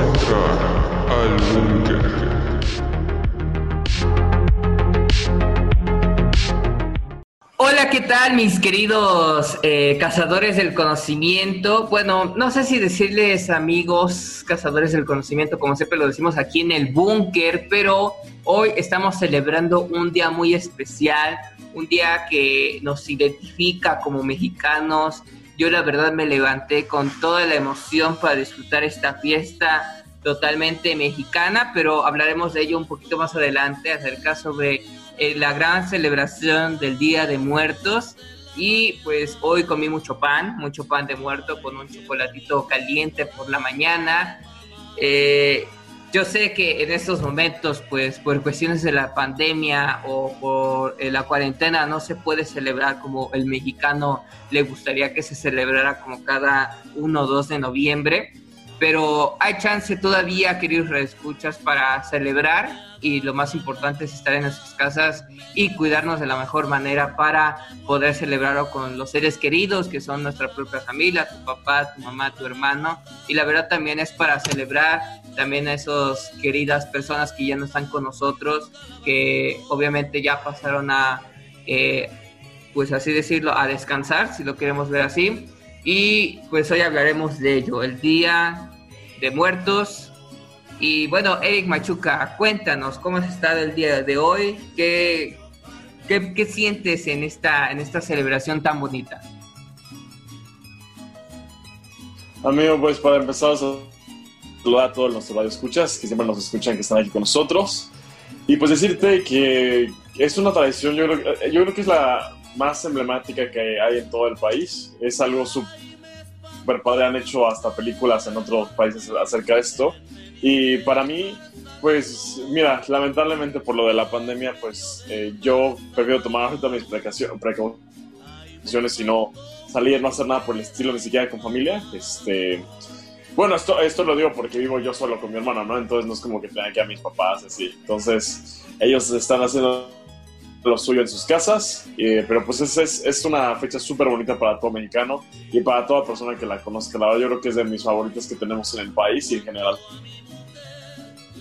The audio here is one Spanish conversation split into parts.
entrar al búnker. Hola, ¿qué tal mis queridos eh, cazadores del conocimiento? Bueno, no sé si decirles amigos cazadores del conocimiento, como siempre lo decimos aquí en el búnker, pero hoy estamos celebrando un día muy especial, un día que nos identifica como mexicanos. Yo la verdad me levanté con toda la emoción para disfrutar esta fiesta totalmente mexicana, pero hablaremos de ello un poquito más adelante acerca sobre eh, la gran celebración del Día de Muertos. Y pues hoy comí mucho pan, mucho pan de muerto con un chocolatito caliente por la mañana. Eh, yo sé que en estos momentos, pues por cuestiones de la pandemia o por eh, la cuarentena, no se puede celebrar como el mexicano le gustaría que se celebrara como cada 1 o 2 de noviembre. Pero hay chance todavía, queridos reescuchas, para celebrar y lo más importante es estar en nuestras casas y cuidarnos de la mejor manera para poder celebrarlo con los seres queridos que son nuestra propia familia, tu papá, tu mamá, tu hermano y la verdad también es para celebrar también a esas queridas personas que ya no están con nosotros, que obviamente ya pasaron a, eh, pues así decirlo, a descansar, si lo queremos ver así. Y pues hoy hablaremos de ello, el Día de Muertos, y bueno, Eric Machuca, cuéntanos cómo has estado el día de hoy, qué, qué, sientes en esta, en esta celebración tan bonita. Amigo, pues para empezar, saludar a todos los escuchas que siempre nos escuchan, que están aquí con nosotros. Y pues decirte que es una tradición, yo creo, yo creo que es la más emblemática que hay en todo el país. Es algo súper padre, han hecho hasta películas en otros países acerca de esto. Y para mí, pues mira, lamentablemente por lo de la pandemia, pues eh, yo prefiero tomar ahorita mis precauciones y no salir, no hacer nada por el estilo, ni siquiera con familia. Este, bueno, esto, esto lo digo porque vivo yo solo con mi hermano, ¿no? Entonces no es como que tenga que a mis papás, así. Entonces ellos están haciendo lo suyo en sus casas, eh, pero pues es, es, es una fecha súper bonita para todo mexicano y para toda persona que la conozca. La verdad yo creo que es de mis favoritas que tenemos en el país y en general.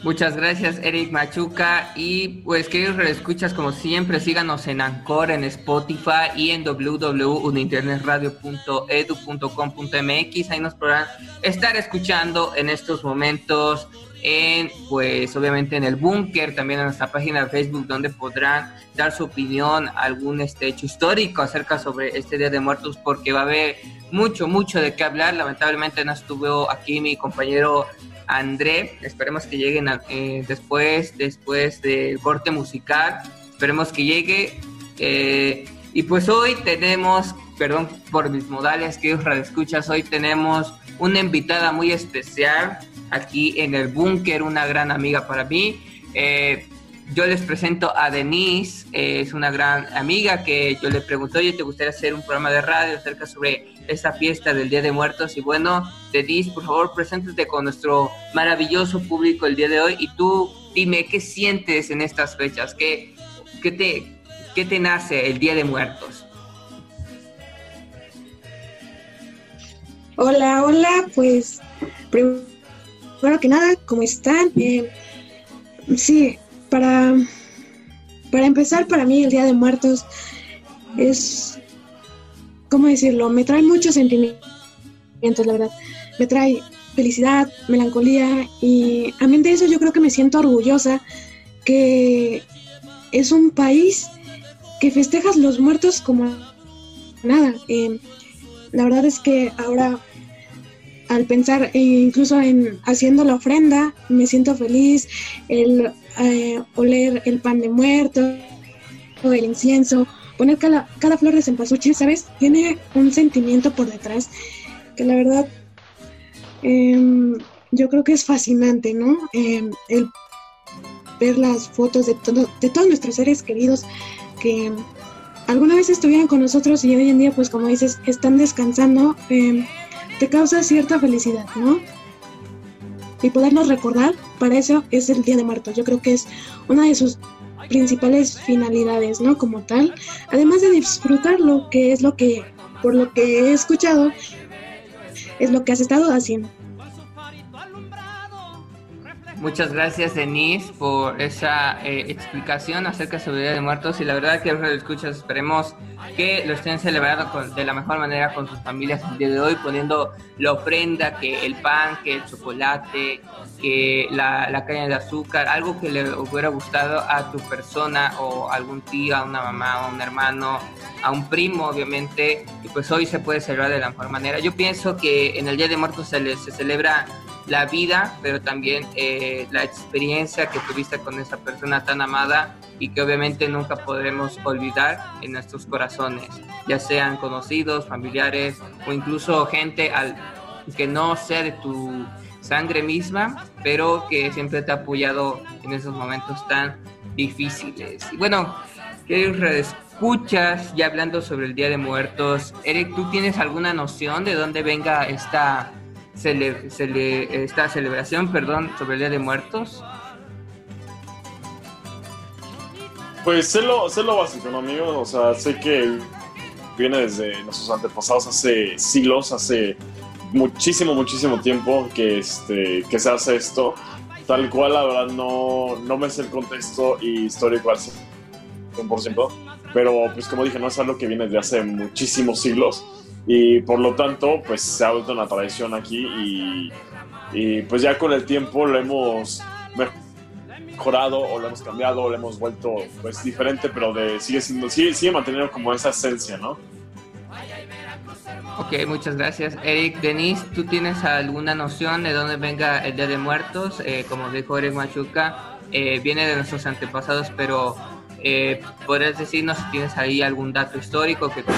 Muchas gracias, Eric Machuca. Y pues, queridos escuchas, como siempre, síganos en Anchor, en Spotify y en www.internetradio.edu.com.mx. Ahí nos podrán estar escuchando en estos momentos. En, pues, obviamente en el búnker, también en nuestra página de Facebook, donde podrán dar su opinión, algún este, hecho histórico acerca sobre este Día de Muertos, porque va a haber mucho, mucho de qué hablar. Lamentablemente no estuvo aquí mi compañero André. Esperemos que lleguen eh, después, después del corte musical. Esperemos que llegue. Eh, y pues hoy tenemos, perdón por mis modales, que escuchas, hoy tenemos una invitada muy especial aquí en el búnker, una gran amiga para mí. Eh, yo les presento a Denise, es una gran amiga que yo le pregunto, oye, ¿te gustaría hacer un programa de radio acerca sobre esta fiesta del Día de Muertos? Y bueno, Denise, por favor, preséntate con nuestro maravilloso público el día de hoy y tú dime qué sientes en estas fechas, qué, qué, te, qué te nace el Día de Muertos. Hola, hola, pues primero que nada, ¿cómo están? Eh, sí, para, para empezar, para mí el Día de Muertos es, ¿cómo decirlo? Me trae muchos sentimientos, la verdad. Me trae felicidad, melancolía y a mí de eso yo creo que me siento orgullosa que es un país que festejas los muertos como nada. Eh, la verdad es que ahora al pensar e incluso en haciendo la ofrenda, me siento feliz, el eh, oler el pan de muerto, o el incienso, poner cada, cada flor de cempasúchil, ¿sabes? Tiene un sentimiento por detrás que la verdad em, yo creo que es fascinante, ¿no? Em, el ver las fotos de, todo, de todos nuestros seres queridos que alguna vez estuvieron con nosotros y hoy en día, pues como dices, están descansando. Eh, te causa cierta felicidad, ¿no? Y podernos recordar, para eso es el Día de Muertos. Yo creo que es una de sus principales finalidades, ¿no? Como tal, además de disfrutarlo, que es lo que, por lo que he escuchado, es lo que has estado haciendo. Muchas gracias, Denise, por esa eh, explicación acerca sobre el Día de Muertos. Y la verdad que los escuchas, esperemos que lo estén celebrando de la mejor manera con sus familias el día de hoy, poniendo la ofrenda, que el pan, que el chocolate, que la, caña de azúcar, algo que le hubiera gustado a tu persona o a algún tío, a una mamá, a un hermano, a un primo, obviamente. Y pues hoy se puede celebrar de la mejor manera. Yo pienso que en el Día de Muertos se, se celebra la vida, pero también eh, la experiencia que tuviste con esa persona tan amada y que obviamente nunca podremos olvidar en nuestros corazones, ya sean conocidos, familiares o incluso gente al, que no sea de tu sangre misma, pero que siempre te ha apoyado en esos momentos tan difíciles. Y bueno, queridos escuchas, ya hablando sobre el Día de Muertos, Eric, ¿tú tienes alguna noción de dónde venga esta esta celebración, perdón, sobre el Día de Muertos? Pues sé lo, sé lo básico, ¿no, amigo? O sea, sé que viene desde nuestros antepasados hace siglos, hace muchísimo, muchísimo tiempo que, este, que se hace esto. Tal cual, la verdad, no, no me sé el contexto histórico al 100%, pero pues como dije, no es algo que viene de hace muchísimos siglos y por lo tanto pues se ha vuelto una tradición aquí y, y, pues ya con el tiempo lo hemos mejorado o lo hemos cambiado o lo hemos vuelto pues diferente pero de sigue siendo sigue, sigue manteniendo como esa esencia no Ok, muchas gracias. Eric, Denise, ¿tú tienes alguna noción de dónde venga el Día de Muertos? Eh, como dijo Eric Machuca, eh, viene de nuestros antepasados, pero eh, ¿Podrías decirnos si tienes ahí algún dato histórico que te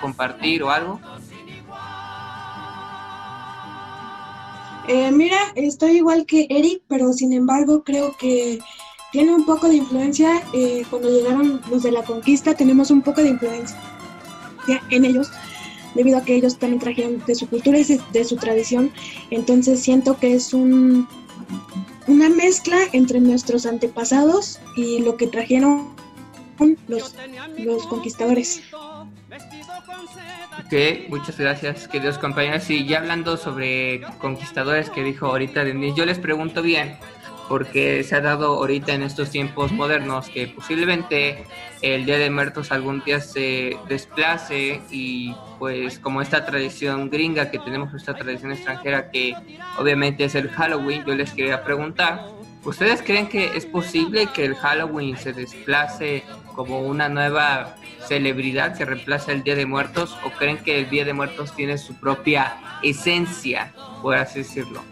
compartir o algo? Eh, mira, estoy igual que Eric, pero sin embargo creo que tiene un poco de influencia. Eh, cuando llegaron los de la conquista, tenemos un poco de influencia en ellos, debido a que ellos también trajeron de su cultura y de su tradición. Entonces siento que es un, una mezcla entre nuestros antepasados y lo que trajeron los, los conquistadores. Ok, muchas gracias, queridos compañeros. Y ya hablando sobre conquistadores que dijo ahorita Denis, yo les pregunto bien, porque se ha dado ahorita en estos tiempos modernos que posiblemente el Día de Muertos algún día se desplace y pues como esta tradición gringa que tenemos, esta tradición extranjera que obviamente es el Halloween, yo les quería preguntar, ¿ustedes creen que es posible que el Halloween se desplace como una nueva celebridad que reemplaza el Día de Muertos o creen que el Día de Muertos tiene su propia esencia, por así decirlo?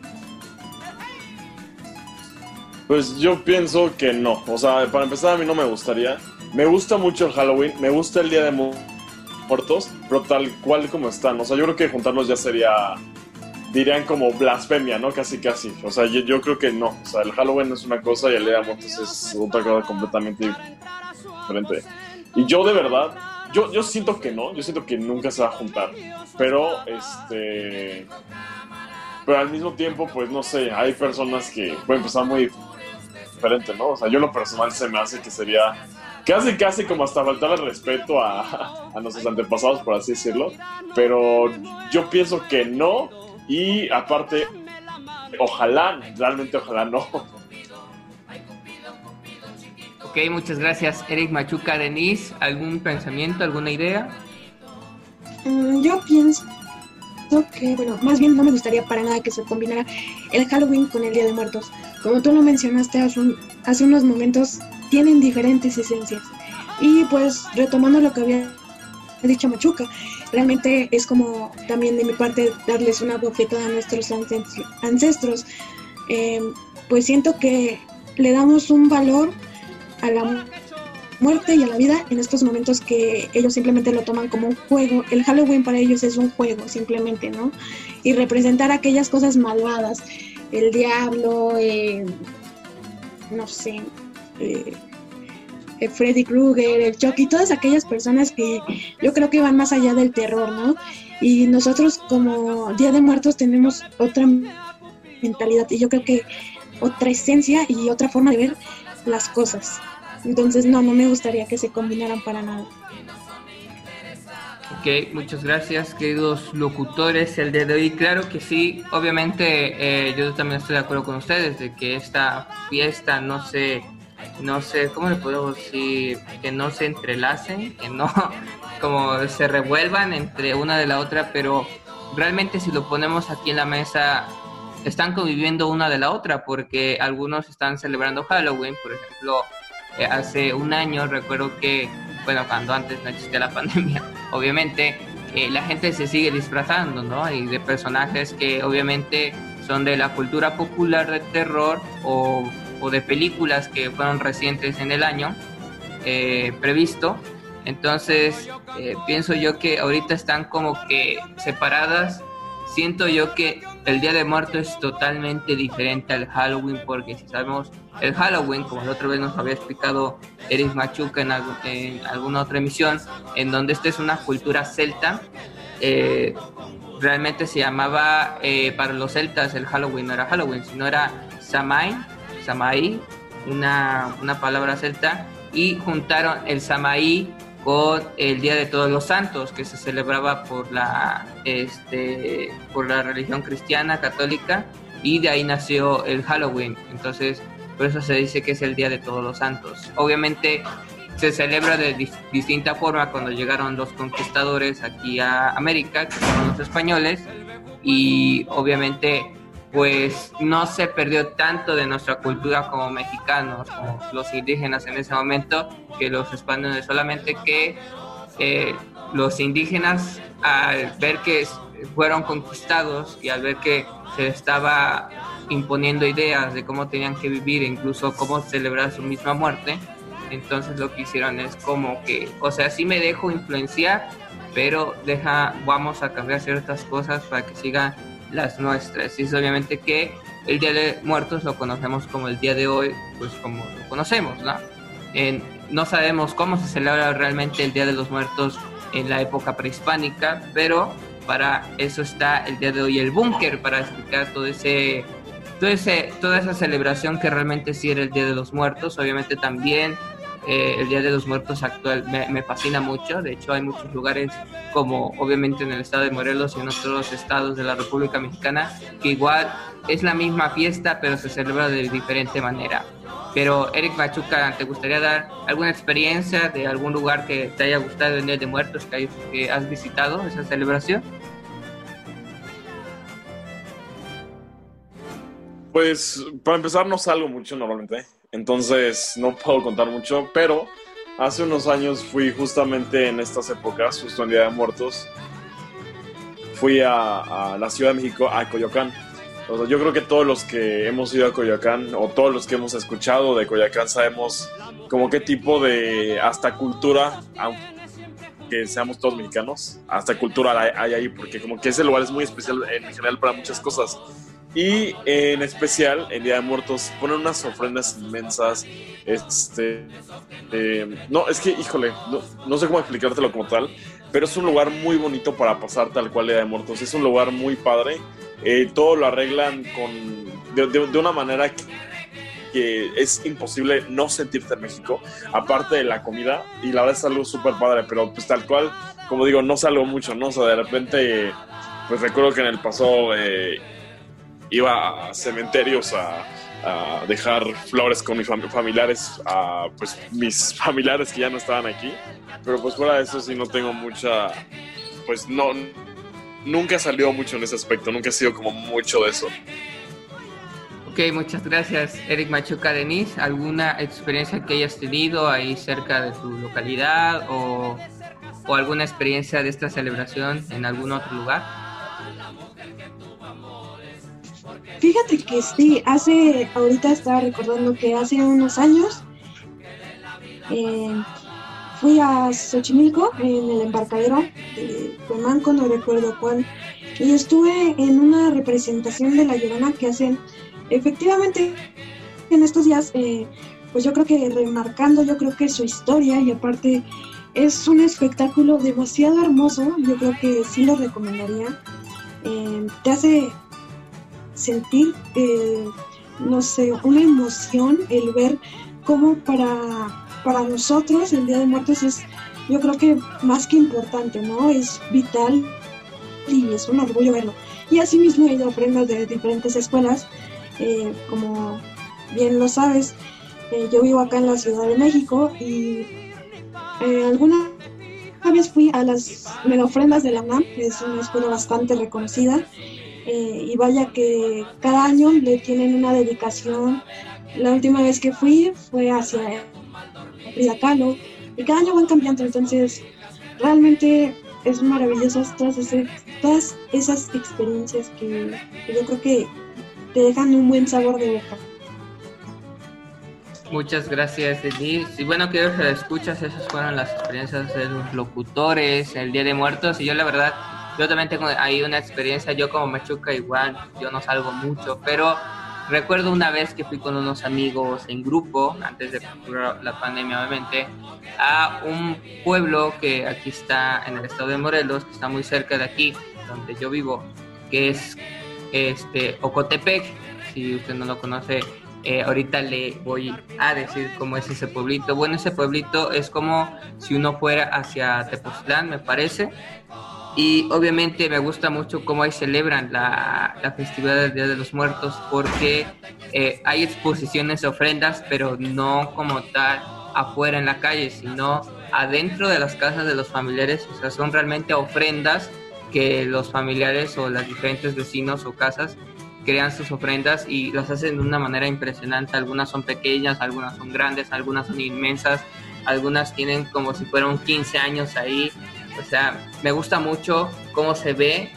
Pues yo pienso que no. O sea, para empezar, a mí no me gustaría. Me gusta mucho el Halloween, me gusta el Día de Muertos, pero tal cual como están. O sea, yo creo que juntarlos ya sería. Dirían como blasfemia, ¿no? Casi, casi. O sea, yo, creo que no. O sea, el Halloween es una cosa y el Día de Muertos es otra cosa completamente diferente. Y yo de verdad, yo, yo siento que no. Yo siento que nunca se va a juntar. Pero, este. Pero al mismo tiempo, pues no sé, hay personas que pueden pensar muy diferente, ¿no? O sea, yo lo personal se me hace que sería casi, casi como hasta faltar el respeto a, a nuestros antepasados, por así decirlo. Pero yo pienso que no. Y aparte, ojalá, realmente ojalá no. Ok, muchas gracias, Eric Machuca, Denise. ¿Algún pensamiento, alguna idea? Mm, yo pienso que, bueno, más bien no me gustaría para nada que se combinara el Halloween con el Día de Muertos. Como tú lo mencionaste hace, hace unos momentos, tienen diferentes esencias. Y pues retomando lo que había dicho Machuca, realmente es como también de mi parte darles una bofetada a nuestros ancestros. Eh, pues siento que le damos un valor a la muerte y a la vida en estos momentos que ellos simplemente lo toman como un juego. El Halloween para ellos es un juego simplemente, ¿no? Y representar aquellas cosas malvadas, el diablo, eh, no sé, eh, Freddy Krueger, el Chucky, todas aquellas personas que yo creo que van más allá del terror, ¿no? Y nosotros como Día de Muertos tenemos otra mentalidad y yo creo que otra esencia y otra forma de ver las cosas. Entonces, no, no me gustaría que se combinaran para nada. Ok, muchas gracias, queridos locutores. El día de hoy, claro que sí, obviamente eh, yo también estoy de acuerdo con ustedes de que esta fiesta no se, no sé, ¿cómo le podemos decir? Que no se entrelacen, que no como se revuelvan entre una de la otra, pero realmente si lo ponemos aquí en la mesa, están conviviendo una de la otra, porque algunos están celebrando Halloween, por ejemplo, eh, hace un año recuerdo que bueno, cuando antes no existía la pandemia, obviamente eh, la gente se sigue disfrazando, ¿no? Y de personajes que obviamente son de la cultura popular de terror o, o de películas que fueron recientes en el año eh, previsto. Entonces, eh, pienso yo que ahorita están como que separadas siento yo que el Día de Muertos es totalmente diferente al Halloween porque si sabemos el Halloween, como la otra vez nos había explicado Eric Machuca en, alguna otra emisión, en donde esta es una cultura celta, eh, realmente se llamaba eh, para los celtas el Halloween no era Halloween, sino era Samai, Samai, una, una palabra celta, y juntaron el Samai con el Día de Todos los Santos, que se celebraba por la, este, por la religión cristiana católica, y de ahí nació el Halloween. Entonces, por eso se dice que es el Día de Todos los Santos. Obviamente se celebra de distinta forma cuando llegaron los conquistadores aquí a América, que fueron los españoles, y obviamente pues no se perdió tanto de nuestra cultura como mexicanos, como los indígenas en ese momento, que los españoles, solamente que eh, los indígenas al ver que fueron conquistados y al ver que se estaba imponiendo ideas de cómo tenían que vivir incluso cómo celebrar su misma muerte, entonces lo que hicieron es como que, o sea, sí me dejo influenciar, pero deja, vamos a cambiar ciertas cosas para que siga las nuestras. Y es obviamente que el Día de Muertos lo conocemos como el día de hoy, pues como lo conocemos, ¿no? no sabemos cómo se celebra realmente el Día de los Muertos en la época prehispánica, pero para eso está el día de hoy el búnker, para explicar todo ese, todo ese, toda esa celebración que realmente sí era el Día de los Muertos. Obviamente también eh, el Día de los Muertos actual me, fascina mucho. De hecho, hay muchos lugares, como obviamente en el estado de Morelos y en otros estados de la República Mexicana, que igual es la misma fiesta, pero se celebra de diferente manera. Pero, Eric Machuca, ¿te gustaría dar alguna experiencia de algún lugar que te haya gustado el Día de Muertos, que, que has visitado esa celebración? Pues, para empezar, no salgo mucho normalmente entonces no puedo contar mucho, pero hace unos años fui justamente en estas épocas, justo en Día de Muertos, fui a, la Ciudad de México, a Coyoacán. yo creo que todos los que hemos ido a Coyoacán o todos los que hemos escuchado de Coyoacán sabemos como qué tipo de hasta cultura, aunque seamos todos mexicanos, hasta cultura hay ahí, porque como que ese lugar es muy especial en general para muchas cosas. Y en especial, en Día de Muertos, ponen unas ofrendas inmensas. Este. Eh, no, es que, híjole, no, sé cómo explicártelo como tal, pero es un lugar muy bonito para pasar tal cual Día de Muertos. Es un lugar muy padre. Eh, todo lo arreglan con. De, una manera que, es imposible no sentirte en México, aparte de la comida, y la verdad es algo súper padre, pero pues tal cual, como digo, no salgo mucho, ¿no? O sea, de repente, pues recuerdo que en el pasado eh, iba a cementerios a, dejar flores con mis familiares, a pues mis familiares que ya no estaban aquí. Pero pues fuera de eso sí no tengo mucha, pues no, nunca salió mucho en ese aspecto, nunca he sido como mucho de eso. Ok, muchas gracias Eric Machuca Denis. ¿Alguna experiencia que hayas tenido ahí cerca de tu localidad o, o alguna experiencia de esta celebración en algún otro lugar? Fíjate que sí, hace, ahorita estaba recordando que hace unos años eh, fui a Xochimilco en el embarcadero de Cuemanco, no recuerdo cuál, y estuve en una representación de La Llorona que hacen efectivamente en estos días, eh, pues yo creo que remarcando, yo creo que su historia y aparte es un espectáculo demasiado hermoso, yo creo que sí lo recomendaría. Eh, te hace sentir, eh, no sé, una emoción el ver cómo para, para nosotros el Día de Muertos es yo creo que más que importante, ¿no? Es vital y es un orgullo verlo. Y asimismo he ido ofrendas de diferentes escuelas, eh, como bien lo sabes, eh, yo vivo acá en la Ciudad de México y eh, alguna vez fui a las mega ofrendas de la UNAM, que es una escuela bastante reconocida, y vaya que cada año le tienen una dedicación. La última vez que fui fue hacia Frida Kahlo, y cada año van cambiando, entonces realmente es maravilloso todas, todas esas experiencias que, yo creo que te dejan un buen sabor de boca. Muchas gracias, Denise. Y bueno, que escuchas, esas fueron las experiencias de los locutores, el Día de Muertos. Y yo, la verdad, yo también tengo ahí una experiencia. Yo, como Machuca, igual, yo no salgo mucho, pero Recuerdo una vez que fui con unos amigos en grupo, antes de la pandemia obviamente, a un pueblo que aquí está en el estado de Morelos, que está muy cerca de aquí, donde yo vivo, que es este Ocotepec. Si usted no lo conoce, eh, ahorita le voy a decir cómo es ese pueblito. Bueno, ese pueblito es como si uno fuera hacia Tepoztlán, me parece. Y obviamente me gusta mucho cómo ahí celebran la, la festividad del Día de los Muertos porque eh, hay exposiciones ofrendas, pero no como tal afuera en la calle, sino adentro de las casas de los familiares. O sea, son realmente ofrendas que los familiares o los diferentes vecinos o casas crean sus ofrendas y las hacen de una manera impresionante. Algunas son pequeñas, algunas son grandes, algunas son inmensas, algunas tienen como si fueran 15 años ahí o sea, me gusta mucho cómo se ve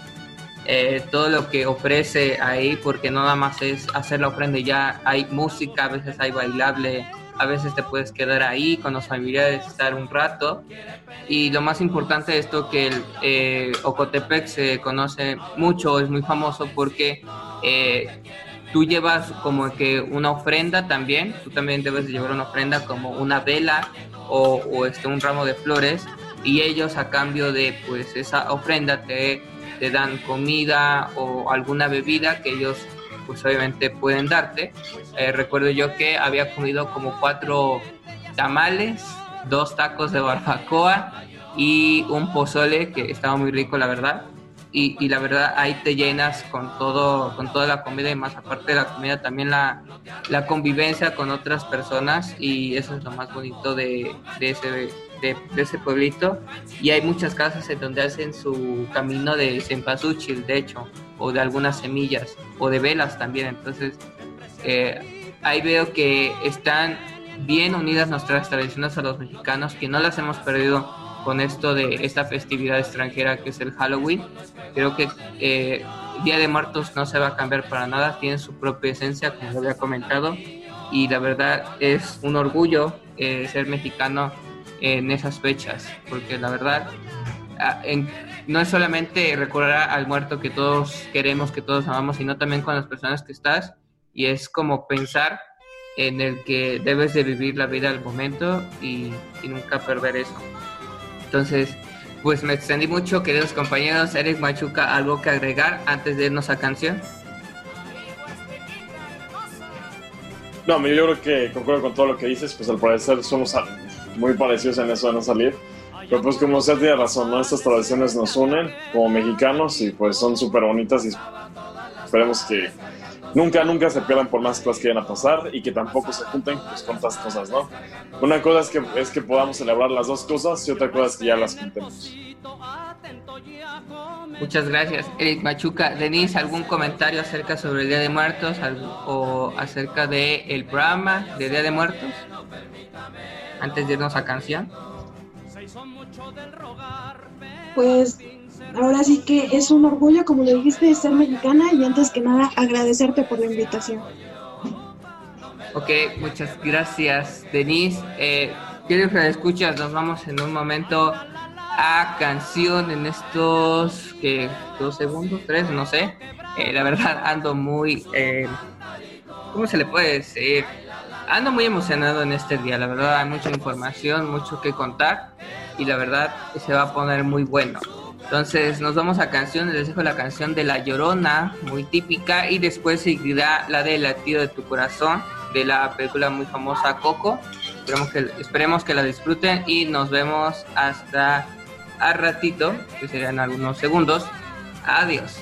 eh, todo lo que ofrece ahí, porque no nada más es hacer la ofrenda y ya hay música, a veces hay bailable, a veces te puedes quedar ahí con los familiares, estar un rato. Y lo más importante de esto que el eh, Ocotepec se conoce mucho, es muy famoso porque eh, tú llevas como que una ofrenda también, tú también debes llevar una ofrenda como una vela o, o este, un ramo de flores y ellos a cambio de pues esa ofrenda te, te dan comida o alguna bebida que ellos pues obviamente pueden darte. Eh, recuerdo yo que había comido como cuatro tamales, dos tacos de barbacoa y un pozole que estaba muy rico la verdad. Y, y, la verdad ahí te llenas con todo con toda la comida y más aparte de la comida también la, la convivencia con otras personas y eso es lo más bonito de, de ese de, ese pueblito y hay muchas casas en donde hacen su camino de cempasúchil, de hecho, o de algunas semillas, o de velas también. Entonces, eh, ahí veo que están bien unidas nuestras tradiciones a los mexicanos, que no las hemos perdido con esto de esta festividad extranjera que es el Halloween. Creo que eh, Día de Muertos no se va a cambiar para nada, tiene su propia esencia, como lo había comentado, y la verdad es un orgullo eh, ser mexicano en esas fechas, porque la verdad ah, no es solamente recordar al muerto que todos queremos, que todos amamos, sino también con las personas que estás y es como pensar en el que debes de vivir la vida al momento y, nunca perder eso. Entonces, pues me extendí mucho, queridos compañeros. Eric Machuca, ¿algo que agregar antes de irnos a canción? No, yo creo que concuerdo con todo lo que dices, pues al parecer somos muy parecidos en eso de no salir. Pero pues como usted tiene razón, ¿no? Estas tradiciones nos unen como mexicanos y pues son súper bonitas y esperemos que nunca, nunca se pierdan por más cosas que vayan a pasar y que tampoco se junten pues, con otras cosas, ¿no? Una cosa es que, es que podamos celebrar las dos cosas y otra cosa es que ya las juntemos. Muchas gracias, Eric Machuca. Denise, ¿algún comentario acerca sobre el Día de Muertos o acerca del el programa de Día de Muertos? Antes de irnos a canción? Pues ahora sí que es un orgullo, como le dijiste, ser mexicana y antes que nada agradecerte por la invitación. Ok, muchas gracias, Denise. Eh, quiero que escuchas, nos vamos en un momento a canción en estos que dos segundos, tres, no sé. Eh, la verdad ando muy, eh, ¿cómo se le puede decir? Ando muy emocionado en este día, la verdad hay mucha información, mucho que contar y la verdad se va a poner muy bueno. Entonces nos vamos a canciones, les dejo la canción de La Llorona, muy típica, y después seguirá la de Latido de tu Corazón, de la película muy famosa Coco. Esperemos que, esperemos que la disfruten y nos vemos hasta a ratito, que serían algunos segundos. Adiós.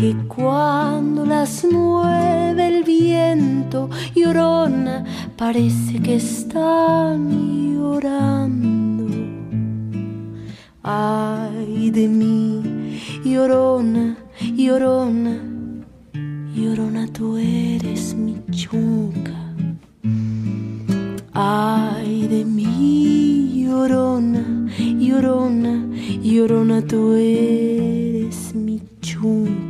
que cuando las mueve el viento llorona, parece que están llorando. Ay de mí, llorona, llorona, llorona, tú eres mi chunca. Ay de mí, llorona, llorona, llorona, tú eres mi chunca.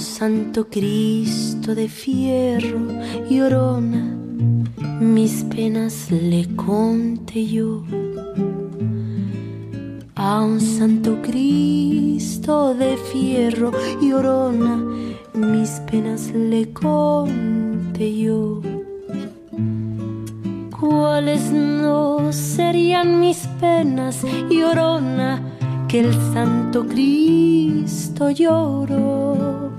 santo Cristo de fierro llorona, mis penas le conté yo. A un santo Cristo de fierro llorona, mis penas le conté yo. ¿Cuáles no serían mis penas, llorona? Que el Santo Cristo lloró.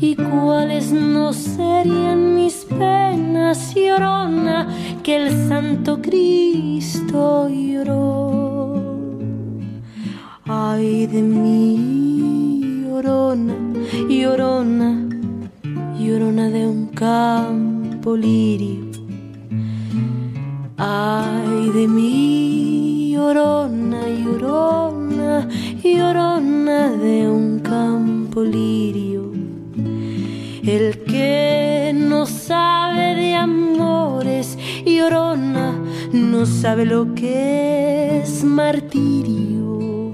¿Y cuáles no serían mis penas, llorona, que el Santo Cristo lloró? Ay de mí, llorona, llorona, llorona de un campo lirio. Ay de mí, llorona, llorona, llorona de un campo lirio. El que no sabe de amores, llorona, no sabe lo que es martirio.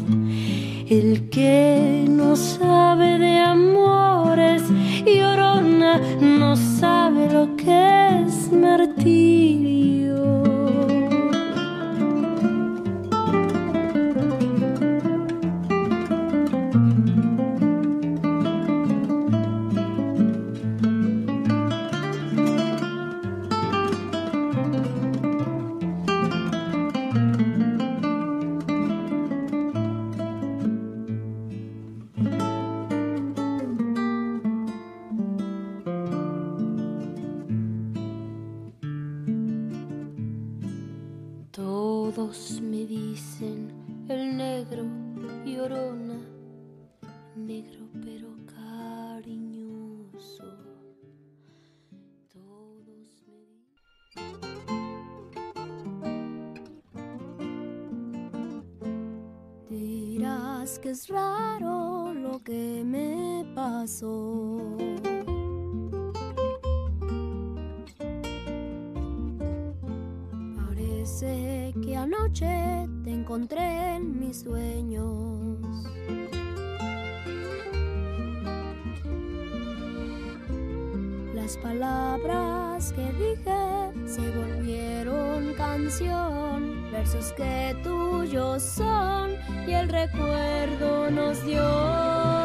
El que no sabe de amores, llorona, no sabe lo que es martirio. Raro lo que me pasó. Parece que anoche te encontré en mis sueños. Las palabras que dije se volvieron canción, versos que tuyos son y el recuerdo nos dio.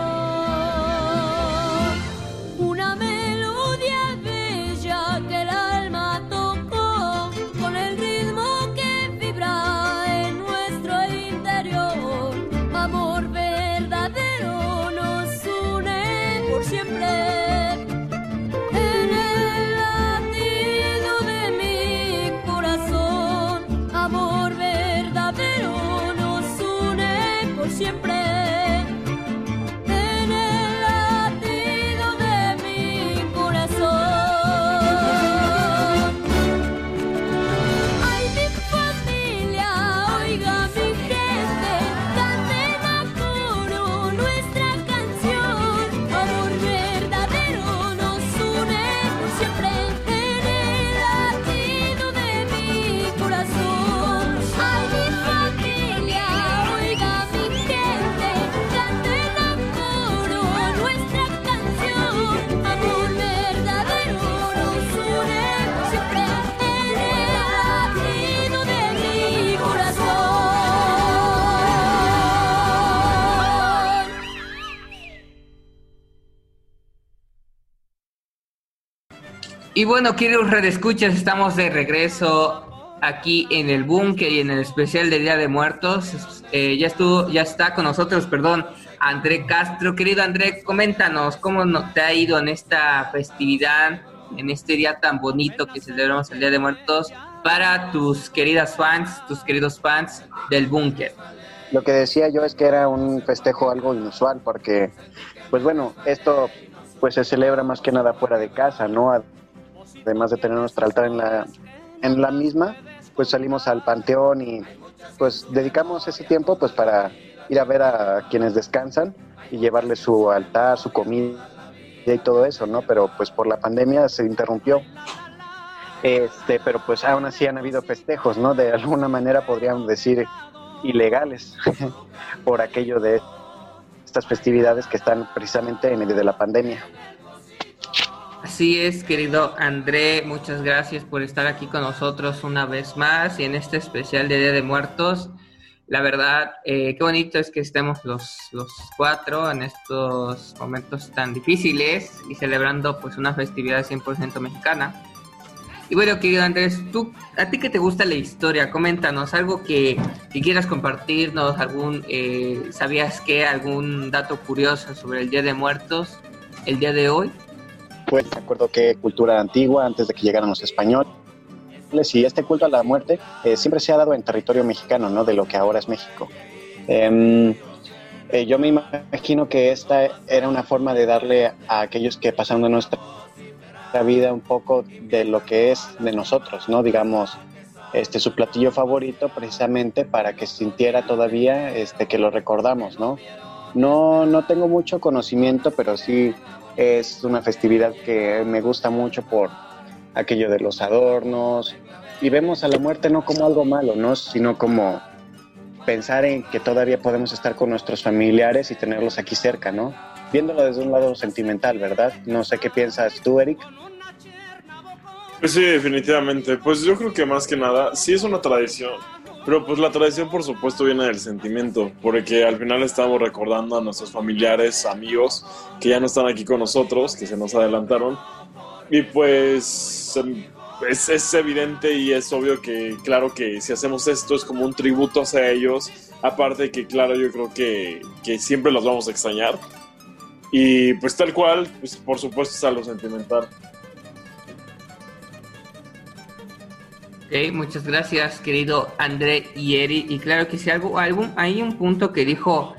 Y bueno, queridos redescuchas, estamos de regreso aquí en el búnker y en el especial del Día de Muertos. Eh, ya estuvo, ya está con nosotros, perdón, André Castro. Querido André, coméntanos cómo te ha ido en esta festividad, en este día tan bonito que celebramos el Día de Muertos para tus queridas fans, tus queridos fans del búnker. Lo que decía yo es que era un festejo algo inusual porque, pues bueno, esto pues se celebra más que nada fuera de casa, ¿no? Además de tener nuestro altar en la, en la misma, pues salimos al panteón y pues dedicamos ese tiempo pues para ir a ver a quienes descansan y llevarles su altar, su comida y todo eso, ¿no? Pero pues por la pandemia se interrumpió. Este, pero pues aún así han habido festejos, ¿no? De alguna manera podríamos decir ilegales por aquello de estas festividades que están precisamente en medio de la pandemia. Así es, querido André, muchas gracias por estar aquí con nosotros una vez más y en este especial de Día de Muertos. La verdad, eh, qué bonito es que estemos los, los cuatro en estos momentos tan difíciles y celebrando pues una festividad 100% mexicana. Y bueno, querido Andrés, tú, a ti que te gusta la historia, coméntanos algo que, que quieras compartirnos, algún, eh, ¿sabías que algún dato curioso sobre el Día de Muertos el día de hoy? Pues me acuerdo que cultura antigua, antes de que llegaran los españoles, y este culto a la muerte eh, siempre se ha dado en territorio mexicano, ¿no? De lo que ahora es México. Em, eh, yo me imagino que esta era una forma de darle a aquellos que pasaron de nuestra vida un poco de lo que es de nosotros, ¿no? Digamos, este, su platillo favorito precisamente para que sintiera todavía este, que lo recordamos, ¿no? No, no tengo mucho conocimiento, pero sí es una festividad que me gusta mucho por aquello de los adornos y vemos a la muerte no como algo malo, ¿no? sino como pensar en que todavía podemos estar con nuestros familiares y tenerlos aquí cerca, ¿no? Viéndolo desde un lado sentimental, ¿verdad? No sé qué piensas tú, Eric. Pues sí, definitivamente. Pues yo creo que más que nada, sí es una tradición. Pero pues la tradición por supuesto viene del sentimiento, porque al final estamos recordando a nuestros familiares, amigos, que ya no están aquí con nosotros, que se nos adelantaron. Y pues em, es, es evidente y es obvio que claro que si hacemos esto es como un tributo hacia ellos. Aparte que claro, yo creo que, que siempre los vamos a extrañar. Y pues tal cual, pues por supuesto es algo sentimental. Muchas gracias, querido André y Eri. Y claro que sí, algo, algún, hay un punto que dijo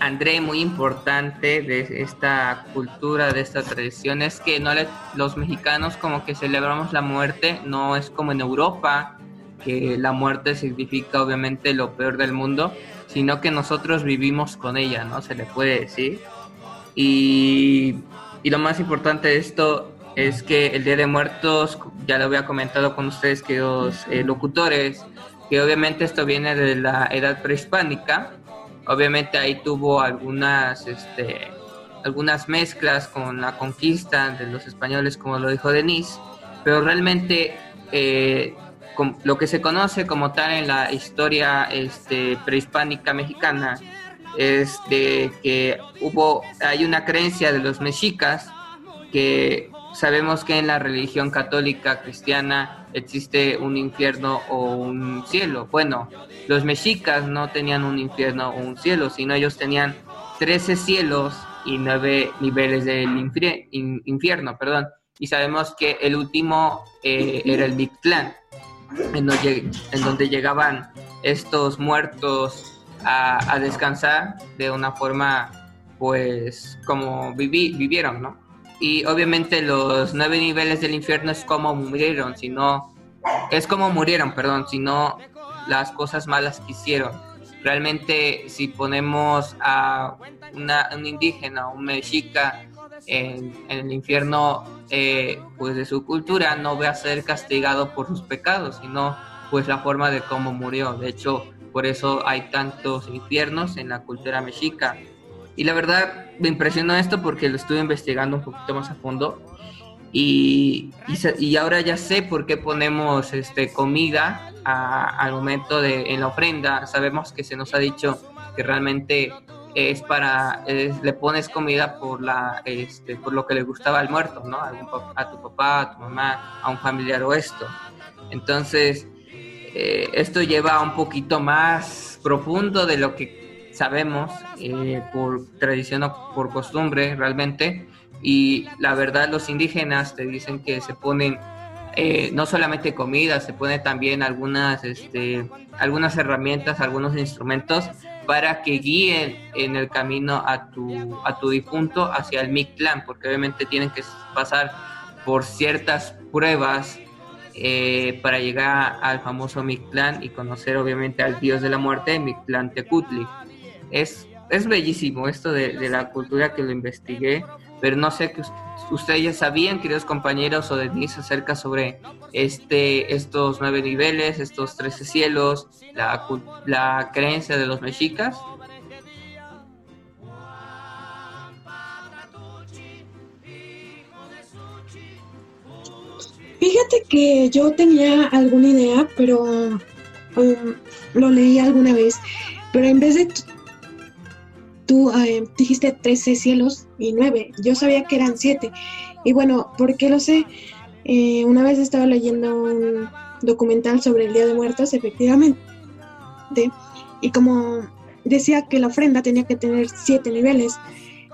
André muy importante de esta cultura, de esta tradición, es que no los mexicanos como que celebramos la muerte, no es como en Europa, que la muerte significa obviamente lo peor del mundo, sino que nosotros vivimos con ella, ¿no? Se le puede decir. Y, y lo más importante de esto es que el Día de Muertos, ya lo había comentado con ustedes, queridos eh, locutores, que obviamente esto viene de la edad prehispánica. Obviamente ahí tuvo algunas, este, algunas mezclas con la conquista de los españoles, como lo dijo Denise, pero realmente eh, com- lo que se conoce como tal en la historia este, prehispánica mexicana es de que hubo, hay una creencia de los mexicas que sabemos que en la religión católica cristiana existe un infierno o un cielo. Bueno, los mexicas no tenían un infierno o un cielo, sino ellos tenían 13 cielos y nueve niveles del infierno, perdón. Y sabemos que el último eh, era el Mictlán, en donde, en donde llegaban estos muertos a, descansar de una forma, pues, como viví, vivieron, ¿no? Y obviamente los nueve niveles del infierno es como murieron, sino es como murieron, perdón, sino las cosas malas que hicieron. Realmente si ponemos a una, un indígena, un mexica en, el infierno, eh, pues de su cultura, no va a ser castigado por sus pecados, sino pues la forma de cómo murió. De hecho, por eso hay tantos infiernos en la cultura mexica. Y la verdad me impresionó esto porque lo estuve investigando un poquito más a fondo y, y, y ahora ya sé por qué ponemos este, comida a- al momento de en la ofrenda. Sabemos que se nos ha dicho que realmente es para es- le pones comida por la este, por lo que le gustaba al muerto, ¿no? A, pa- a tu papá, a tu mamá, a un familiar o esto. Entonces eh, esto lleva un poquito más profundo de lo que sabemos eh, por tradición o por costumbre realmente y la verdad los indígenas te dicen que se ponen eh, no solamente comida, se ponen también algunas, este, algunas herramientas, algunos instrumentos para que guíen en el camino a tu, a tu difunto hacia el Mictlán, porque obviamente tienen que pasar por ciertas pruebas eh, para llegar al famoso Mictlán y conocer obviamente al dios de la muerte, Mictlán Tecutli. Es, es bellísimo esto de, de la cultura que lo investigué, pero no sé que us- ustedes ya sabían, queridos compañeros o Denise, acerca sobre este, estos nueve niveles, estos trece cielos, la, la creencia de los mexicas. Fíjate que yo tenía alguna idea, pero um, lo leí alguna vez. Pero en vez de tú eh, dijiste 13 cielos y 9, yo sabía que eran 7. Y bueno, ¿por qué lo sé? Eh, una vez estaba leyendo un documental sobre el Día de Muertos, efectivamente. Y como decía que la ofrenda tenía que tener 7 niveles,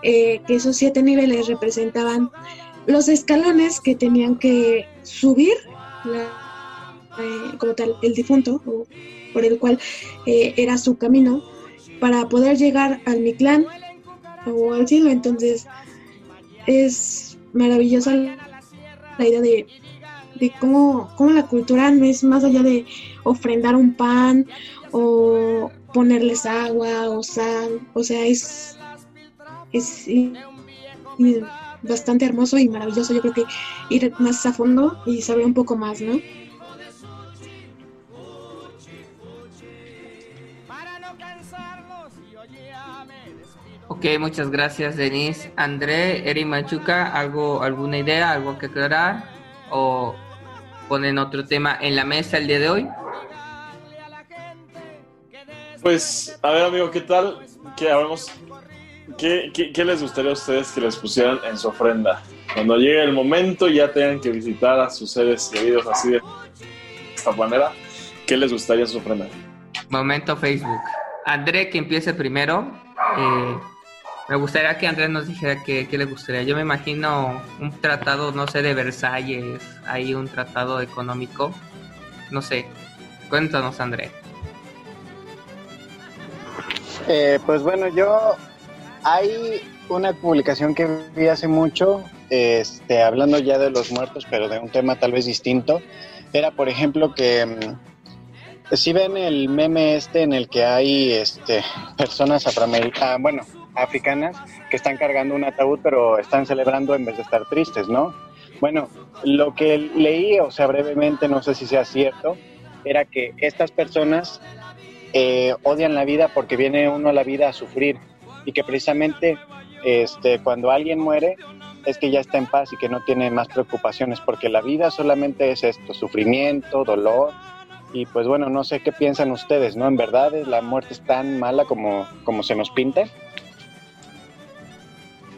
eh, que esos 7 niveles representaban los escalones que tenían que subir como tal el difunto por el cual era su camino para poder llegar al Mictlán o al cielo entonces es maravillosa la idea de, de cómo, cómo la cultura no es más allá de ofrendar un pan o ponerles agua o sal o sea es es bastante hermoso y maravilloso. Yo creo que ir más a fondo y saber un poco más, ¿no? Ok, muchas gracias Denise. André, Eri Machuca, ¿algo, ¿alguna idea, algo que aclarar? ¿O ponen otro tema en la mesa el día de hoy? Pues, a ver, amigo, ¿qué tal? ¿Qué hablamos? ¿Qué, qué, qué les gustaría a ustedes que les pusieran en su ofrenda? Cuando llegue el momento y ya tengan que visitar a sus seres queridos así de esta manera, ¿qué les gustaría en su ofrenda? Momento Facebook. André, que empiece primero. Eh, me gustaría que Andrés nos dijera qué, le gustaría. Yo me imagino un tratado, no sé, de Versalles, ahí un tratado económico. No sé. Cuéntanos, André. Eh, pues bueno, yo hay una publicación que vi hace mucho, este, hablando ya de los muertos, pero de un tema tal vez distinto. Era, por ejemplo, que mm, si ven el meme este en el que hay este, personas afroamericanas, bueno, africanas, que están cargando un ataúd, pero están celebrando en vez de estar tristes, ¿no? Bueno, lo que leí, o sea, brevemente, no sé si sea cierto, era que estas personas eh, odian la vida porque viene uno a la vida a sufrir y que precisamente este, cuando alguien muere es que ya está en paz y que no tiene más preocupaciones porque la vida solamente es esto, sufrimiento, dolor y pues bueno, no sé qué piensan ustedes, ¿no? En verdad la muerte es tan mala como, como se nos pinta.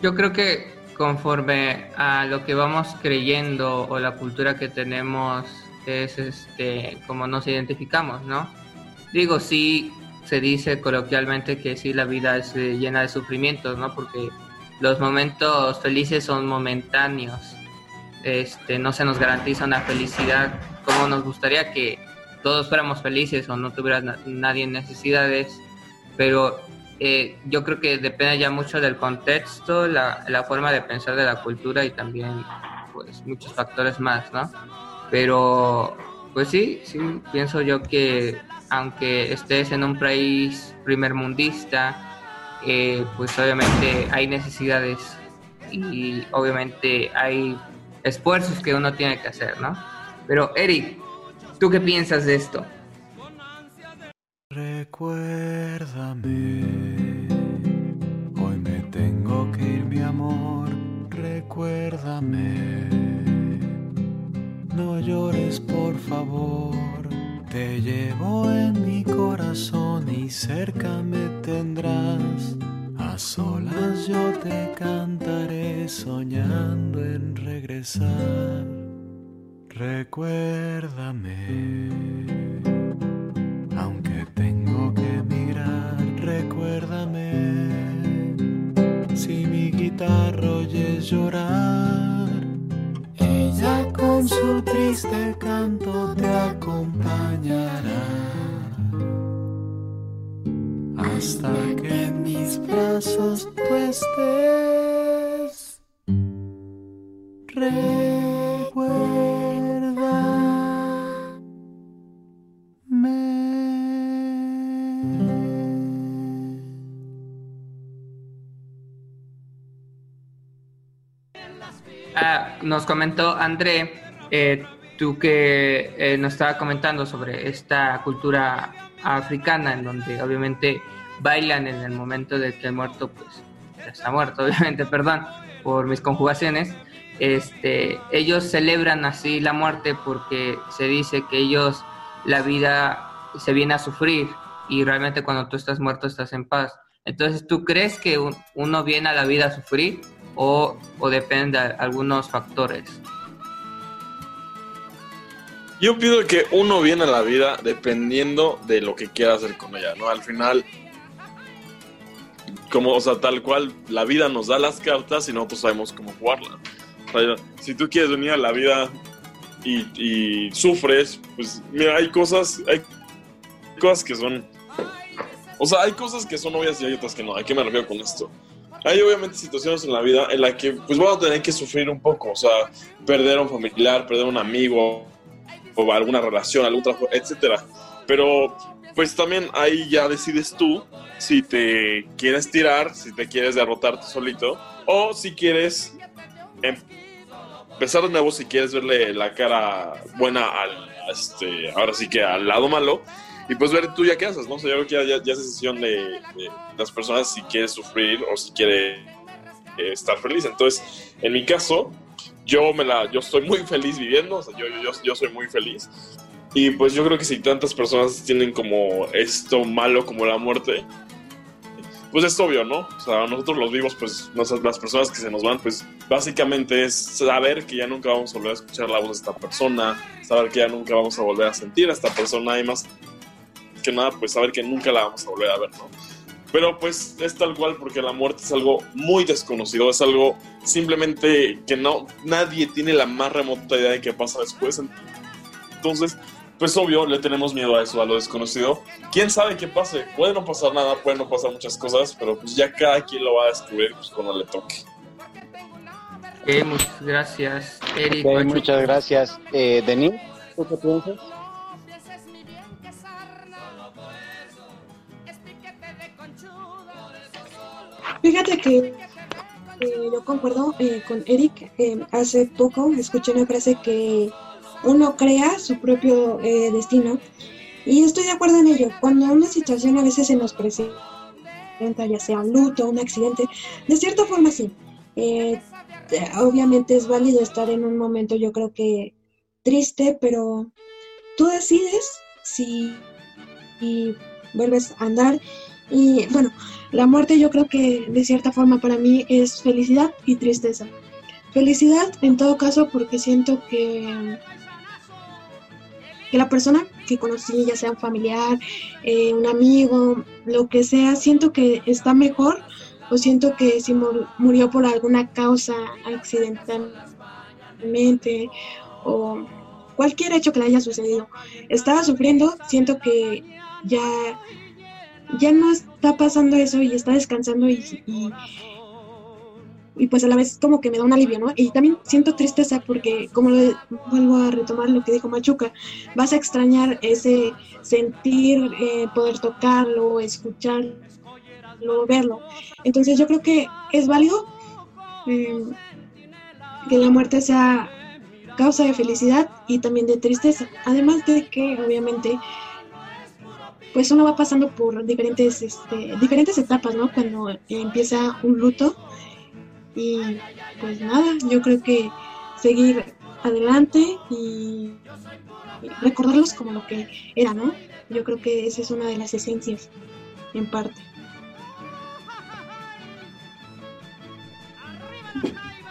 Yo creo que conforme a lo que vamos creyendo o la cultura que tenemos es este como nos identificamos, ¿no? Digo, sí se dice coloquialmente que sí la vida es eh, llena de sufrimientos, ¿no? Porque los momentos felices son momentáneos. Este, no se nos garantiza una felicidad como nos gustaría que todos fuéramos felices o no tuviera na- nadie necesidades, pero eh, yo creo que depende ya mucho del contexto, la, la forma de pensar de la cultura y también pues muchos factores más, ¿no? Pero pues sí, sí, pienso yo que aunque estés en un país primermundista, eh, pues obviamente hay necesidades y obviamente hay esfuerzos que uno tiene que hacer, ¿no? Pero Eric, ¿tú qué piensas de esto? Recuérdame, nos comentó André, eh, tú que eh, nos estaba comentando sobre esta cultura africana en donde obviamente bailan en el momento de que el muerto pues ya está muerto, obviamente, perdón por mis conjugaciones. Este, ellos celebran así la muerte porque se dice que ellos la vida se viene a sufrir y realmente cuando tú estás muerto estás en paz. Entonces, ¿tú crees que un- uno viene a la vida a sufrir o, o depende de algunos factores? Yo pido que uno viene a la vida dependiendo de lo que quiera hacer con ella, ¿no? Al final, como, o sea, tal cual, la vida nos da las cartas y nosotros sabemos cómo jugarla. Si tú quieres venir a la vida y, y sufres, pues mira, hay cosas, hay cosas que son, o sea, hay cosas que son obvias y hay otras que no. ¿A qué me refiero con esto? Hay obviamente situaciones en la vida en las que pues vamos a tener que sufrir un poco, o sea, perder a un familiar, perder a un amigo, o alguna relación, algún trabajo, etcétera. Pero pues también ahí ya decides tú si te quieres tirar, si te quieres derrotar solito, o si quieres em- empezar de nuevo, si quieres verle la cara buena al, este, ahora sí que al lado malo, y pues ver tú ya qué haces, ¿no? O sea, yo creo que ya, ya es decisión de, las personas si quiere sufrir o si quiere eh, estar feliz. Entonces, en mi caso, yo me la, yo estoy muy feliz viviendo, o sea, yo, yo, soy muy feliz. Y pues yo creo que si tantas personas tienen como esto malo como la muerte, pues es obvio, ¿no? O sea, nosotros los vivos, pues las personas que se nos van, pues básicamente es saber que ya nunca vamos a volver a escuchar la voz de esta persona, saber que ya nunca vamos a volver a sentir a esta persona y más que nada, pues saber que nunca la vamos a volver a ver, ¿no? Pero pues es tal cual porque la muerte es algo muy desconocido, es algo simplemente que no nadie tiene la más remota idea de qué pasa después. Entonces, pues obvio, le tenemos miedo a eso, a lo desconocido. ¿Quién sabe qué pase? Puede no pasar nada, puede no pasar muchas cosas, pero pues ya cada quien lo va a descubrir pues, cuando le toque. Ok, muchas gracias, Eric. Ok, Machu. muchas gracias. Eh, Denis, ¿tú qué piensas? Fíjate que eh, yo concuerdo eh, con Eric. eh, hace poco escuché una frase que uno crea su propio eh, destino y estoy de acuerdo en ello. Cuando una situación a veces se nos presenta, ya sea un luto, un accidente, de cierta forma sí. Obviamente es válido estar en un momento, yo creo que triste, pero tú decides si y vuelves a andar. Y bueno, la muerte yo creo que de cierta forma para mí es felicidad y tristeza. Felicidad en todo caso porque siento que, que la persona que conocí, ya sea un familiar, eh, un amigo, lo que sea, siento que está mejor o siento que si mur- murió por alguna causa accidentalmente o cualquier hecho que le haya sucedido, estaba sufriendo, siento que ya, ya no está pasando eso y está descansando y, y, pues a la vez como que me da un alivio, ¿no? Y también siento tristeza porque, como lo- vuelvo a retomar lo que dijo Machuca, vas a extrañar ese sentir, eh, poder tocarlo, escucharlo, verlo. Entonces yo creo que es válido eh, que la muerte sea causa de felicidad y también de tristeza. Además de que obviamente pues uno va pasando por diferentes, este, diferentes etapas, ¿no? Cuando empieza un luto y pues nada, yo creo que seguir adelante y recordarlos como lo que era, ¿no? Yo creo que esa es una de las esencias, en parte.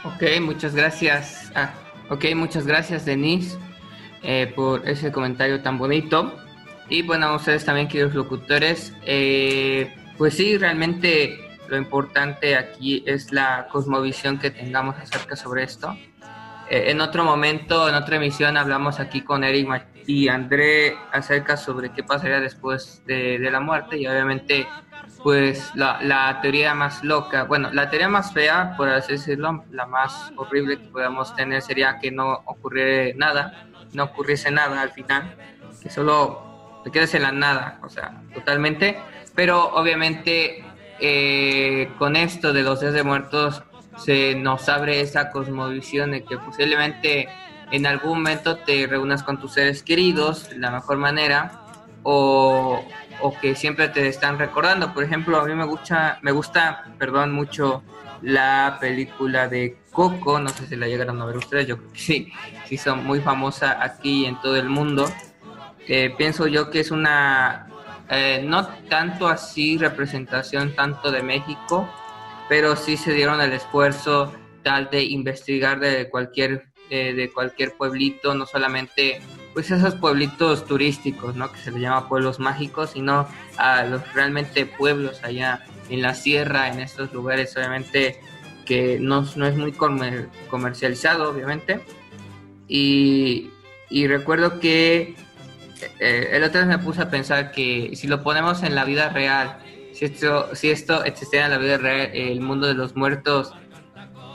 Ok, muchas gracias. Ah, ok, muchas gracias, Denise, eh, por ese comentario tan bonito. Y bueno, a ustedes también, queridos locutores. eh, pues sí, realmente lo importante aquí es la cosmovisión que tengamos acerca sobre esto. Eh, en otro momento, en otra emisión, hablamos aquí con Eric y André acerca sobre qué pasaría después de, de la muerte y obviamente pues la, la teoría más loca, bueno, la teoría más fea, por así decirlo, la más horrible que podamos tener sería que no ocurriera nada, no ocurriese nada al final, que solo te quedes en la nada, o sea, totalmente, pero obviamente eh, con esto de los días de muertos se nos abre esa cosmovisión de que posiblemente en algún momento te reúnas con tus seres queridos de la mejor manera o, o que siempre te están recordando. Por ejemplo, a mí me gusta, me gusta, perdón, mucho la película de Coco, no sé si la llegaron a ver ustedes, yo creo que sí, sí son muy famosa aquí en todo el mundo. Eh, pienso yo que es una, eh, no tanto así representación tanto de México, pero sí se dieron el esfuerzo tal de investigar de cualquier, eh, de cualquier pueblito, no solamente pues esos pueblitos turísticos, ¿no? Que se les llama pueblos mágicos, sino a los realmente pueblos allá en la sierra, en estos lugares, obviamente que no, no es muy comer- comercializado, obviamente. Y, y recuerdo que eh, el otro me puse a pensar que si lo ponemos en la vida real, si esto, si esto existiera en la vida real, el mundo de los muertos,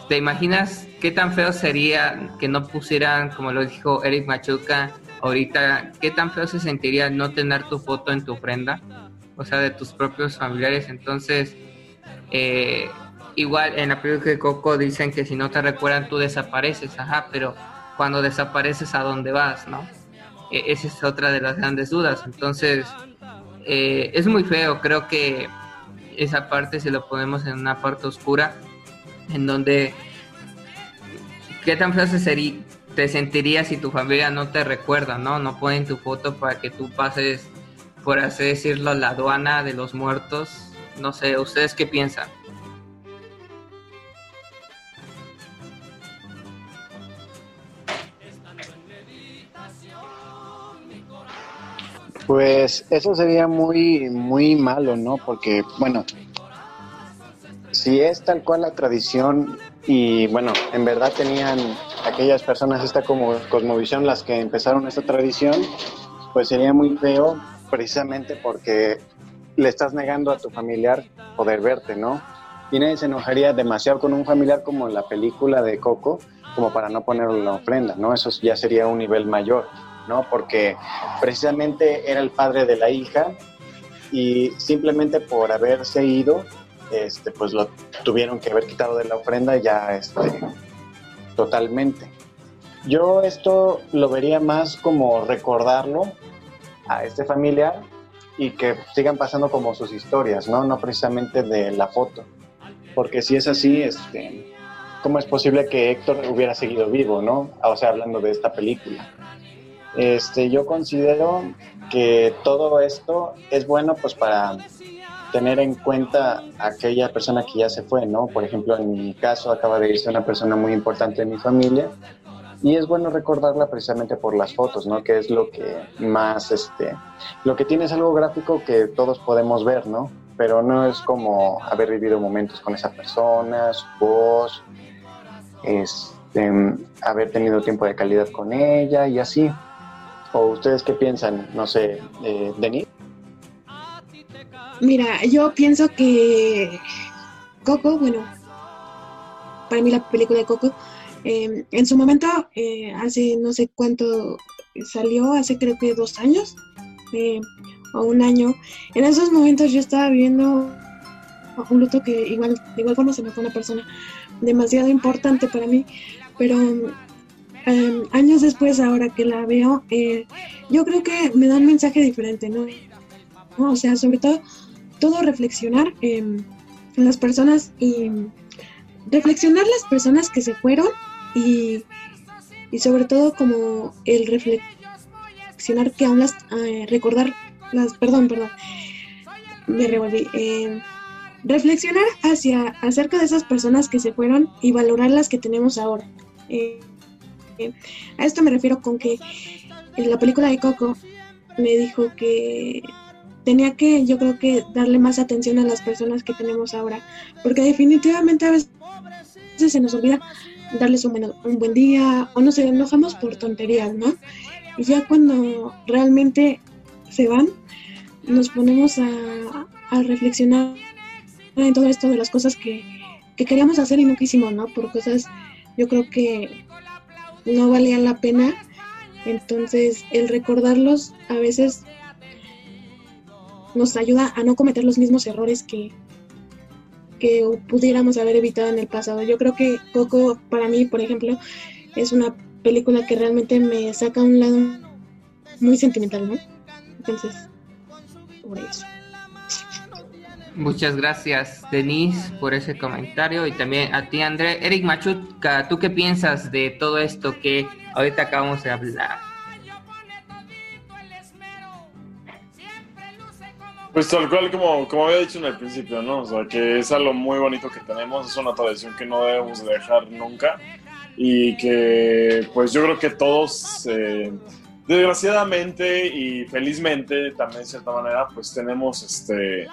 ¿te imaginas qué tan feo sería que no pusieran, como lo dijo Eric Machuca ahorita, qué tan feo se sentiría no tener tu foto en tu ofrenda? O sea, de tus propios familiares. Entonces, eh, igual en la película de Coco dicen que si no te recuerdan tú desapareces, ajá, pero cuando desapareces a dónde vas, ¿no? E- esa es otra de las grandes dudas. Entonces, eh, es muy feo, creo que esa parte si lo ponemos en una parte oscura, en donde qué tan feo se seri- te sentirías si tu familia no te recuerda, ¿no? No ponen tu foto para que tú pases, por así decirlo, la aduana de los muertos. No sé, ¿ustedes qué piensan? Pues eso sería muy, muy malo, ¿no? Porque, bueno, si es tal cual la tradición y, bueno, en verdad tenían aquellas personas esta como cosmovisión las que empezaron esta tradición, pues sería muy feo precisamente porque le estás negando a tu familiar poder verte, ¿no? Y nadie se enojaría demasiado con un familiar como la película de Coco, como para no ponerlo en la ofrenda, ¿no? Eso ya sería un nivel mayor, ¿no? Porque precisamente era el padre de la hija y simplemente por haberse ido, este, pues lo tuvieron que haber quitado de la ofrenda ya este, totalmente. Yo esto lo vería más como recordarlo a este familiar y que sigan pasando como sus historias, ¿no? No precisamente de la foto. Porque si es así, este, ¿cómo es posible que Héctor hubiera seguido vivo, ¿no? O sea, hablando de esta película. Este, yo considero que todo esto es bueno pues para tener en cuenta aquella persona que ya se fue, ¿no? Por ejemplo, en mi caso acaba de irse una persona muy importante en mi familia y es bueno recordarla precisamente por las fotos, ¿no? Que es lo que más, este, lo que tiene es algo gráfico que todos podemos ver, ¿no? pero no es como haber vivido momentos con esa persona, su voz, este, haber tenido tiempo de calidad con ella y así. ¿O ustedes qué piensan? No sé, eh, Denis. Mira, yo pienso que Coco, bueno, para mí la película de Coco, eh, en su momento, eh, hace no sé cuánto salió, hace creo que dos años eh, o un año. En esos momentos yo estaba viendo un luto que igual, igual forma se me fue una persona demasiado importante para mí, pero em, años después, ahora que la veo, yo creo que me da un mensaje diferente, ¿no? O sea, sobre todo, todo reflexionar en las personas y reflexionar las personas que se fueron y, y sobre todo como el reflexionar que aún las, eh, recordar las, perdón, perdón, me revolví, eh, reflexionar hacia, acerca de esas personas que se fueron y valorar las que tenemos ahora. Eh, a esto me refiero con que en la película de Coco me dijo que tenía que, yo creo que darle más atención a las personas que tenemos ahora, porque definitivamente a veces se nos olvida darles un, un buen día o no se enojamos por tonterías, ¿no? Y ya cuando realmente se van, nos ponemos a, a reflexionar en todo esto de las cosas que, que queríamos hacer y no quisimos, ¿no? Por cosas yo creo que no valían la pena. Entonces, el recordarlos a veces nos ayuda a no cometer los mismos errores que, que pudiéramos haber evitado en el pasado. Yo creo que Coco, para mí, por ejemplo, es una película que realmente me saca a un lado muy sentimental, ¿no? Entonces, por eso. Muchas gracias, Denise, por ese comentario y también a ti, André. Eric Machutka, ¿tú qué piensas de todo esto que ahorita acabamos de hablar? Pues tal cual como, como había dicho en el principio, ¿no? O sea, que es algo muy bonito que tenemos, es una tradición que no debemos dejar nunca y que pues yo creo que todos, eh, desgraciadamente y felizmente también de cierta manera, pues tenemos este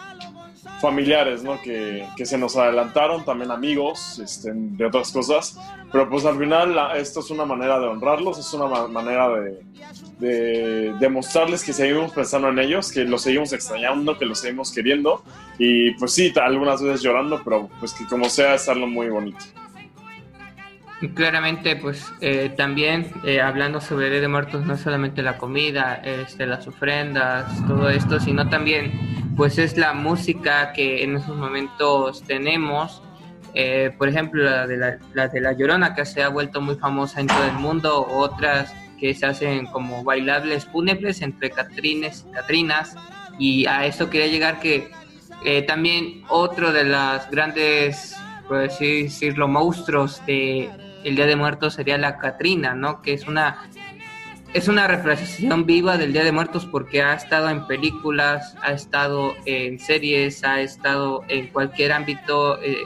familiares, ¿no? Que, que, se nos adelantaron, también amigos, este, de otras cosas, pero pues al final esto es una manera de honrarlos, es una ma manera de, de demostrarles que seguimos pensando en ellos, que los seguimos extrañando, que los seguimos queriendo, y pues sí, algunas veces llorando, pero pues que como sea es algo muy bonito. Claramente, pues eh, también eh, hablando sobre el de Muertos, no solamente la comida, este, las ofrendas, todo esto, sino también, pues es la música que en esos momentos tenemos. Eh, por ejemplo, la de la, de la Llorona, que se ha vuelto muy famosa en todo el mundo, otras que se hacen como bailables fúnebres entre catrines, catrinas, y a eso quería llegar que también otro de las grandes, por decirlo, monstruos de el Día de Muertos sería la Catrina, ¿no? Que es una es una representación viva del Día de Muertos porque ha estado en películas, ha estado en series, ha estado en cualquier ámbito eh,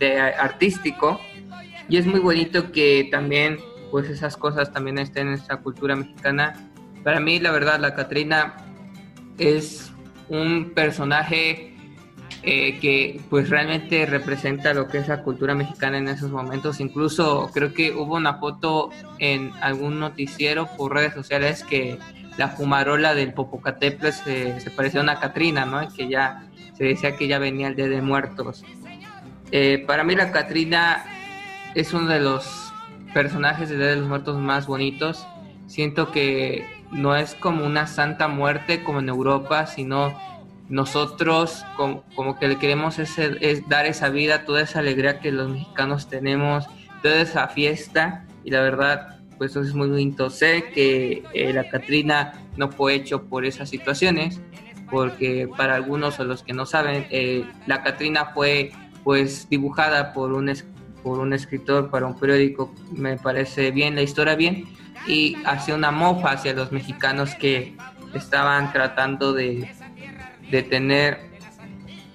de artístico y es muy bonito que también pues esas cosas también estén en nuestra cultura mexicana. Para mí la verdad la Catrina es un personaje eh, que pues realmente representa lo que es la cultura mexicana en esos momentos. Incluso creo que hubo una foto en algún noticiero por redes sociales que la fumarola del Popocatépetl se, se parecía a una Catrina, ¿no? Que ya se decía que ya venía el Día de Muertos. Eh, para mí la Catrina es uno de los personajes de Día de los Muertos más bonitos. Siento que no es como una santa muerte como en Europa, sino nosotros como, que le queremos es, dar esa vida, toda esa alegría que los mexicanos tenemos, toda esa fiesta y la verdad pues eso es muy bonito. Sé que eh, la Catrina no fue hecho por esas situaciones, porque para algunos o los que no saben, eh, la Catrina fue pues dibujada por un, por un escritor para un periódico, me parece bien, la historia bien, y hacía una mofa hacia los mexicanos que estaban tratando de de tener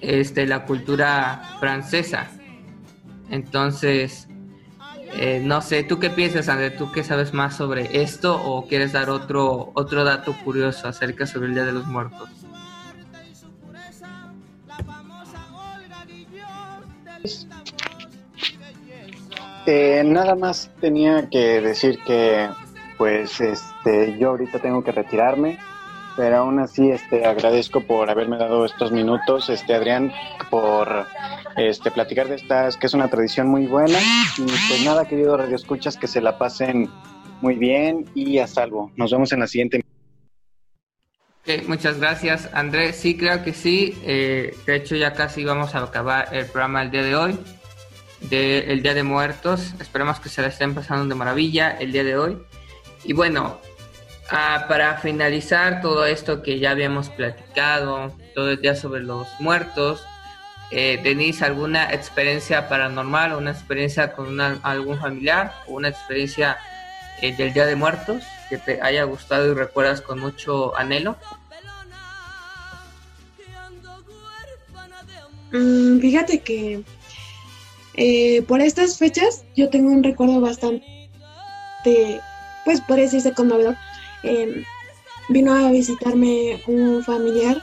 este, la cultura francesa. Entonces, eh, no sé, ¿tú qué piensas, André? ¿Tú qué sabes más sobre esto o quieres dar otro, otro dato curioso acerca sobre el Día de los Muertos? Eh, nada más tenía que decir que pues este yo ahorita tengo que retirarme pero aún así, este, agradezco por haberme dado estos minutos, este, Adrián, por, este, platicar de estas, que es una tradición muy buena. Y pues nada, querido Radio Escuchas, que se la pasen muy bien y a salvo. Nos vemos en la siguiente. Muchas gracias, Andrés. Sí, creo que sí. Eh, de hecho, ya casi vamos a acabar el programa el día de hoy, de el Día de Muertos. Esperemos que se la estén pasando de maravilla el día de hoy. Y bueno, ah, para finalizar todo esto que ya habíamos platicado, todo el día sobre los muertos, eh, Denise, ¿alguna experiencia paranormal, una experiencia con algún familiar o una experiencia eh, del Día de Muertos que te haya gustado y recuerdas con mucho anhelo? Mm, fíjate que eh, por estas fechas yo tengo un recuerdo bastante, pues podría decirse conmovedor. Eh, vino a visitarme un familiar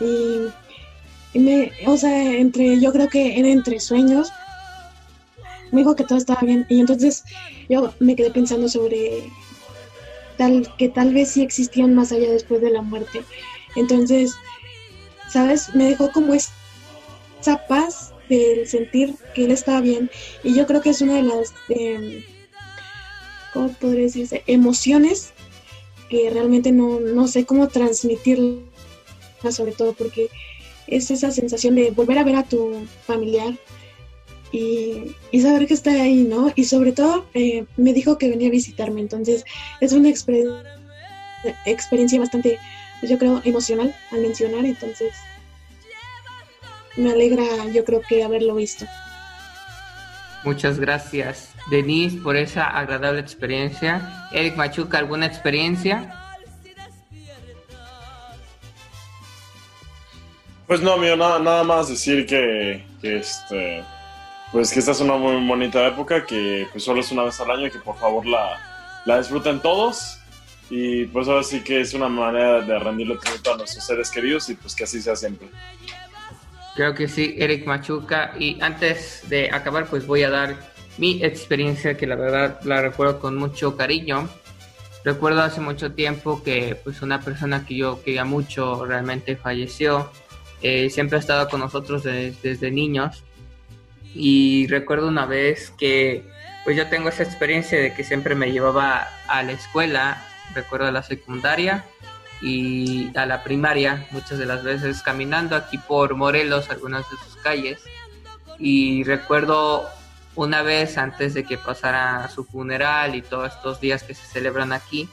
y, me, o sea, entre, yo creo que era entre sueños, me dijo que todo estaba bien y entonces yo me quedé pensando sobre tal que tal vez sí existían más allá después de la muerte. Entonces, ¿sabes? Me dejó como es esa paz del sentir que él estaba bien. Y yo creo que es una de las, eh, ¿cómo podría decirse? Emociones que realmente no, no sé cómo transmitirla, sobre todo porque es esa sensación de volver a ver a tu familiar y, y saber que está ahí, ¿no? Y sobre todo eh, me dijo que venía a visitarme, entonces es una exper- experiencia bastante, pues, yo creo, emocional al mencionar, entonces me alegra yo creo que haberlo visto. Muchas gracias, Denise, por esa agradable experiencia. Eric Machuca, ¿alguna experiencia? Pues no, amigo, nada, nada más decir que, que, este, pues que esta es una muy bonita época, que pues solo es una vez al año y que por favor la, la disfruten todos. Y pues ahora sí que es una manera de rendirle tributo a nuestros seres queridos y pues que así sea siempre. Creo que sí, Eric Machuca. Y antes de acabar, pues voy a dar mi experiencia que la verdad la recuerdo con mucho cariño. Recuerdo hace mucho tiempo que pues una persona que yo quería mucho realmente falleció. Eh, siempre ha estado con nosotros des- desde niños. Y recuerdo una vez que pues yo tengo esa experiencia de que siempre me llevaba a la escuela, recuerdo a la secundaria y a la primaria, muchas de las veces caminando aquí por Morelos, algunas de sus calles. Y recuerdo una vez antes de que pasara su funeral y todos estos días que se celebran aquí,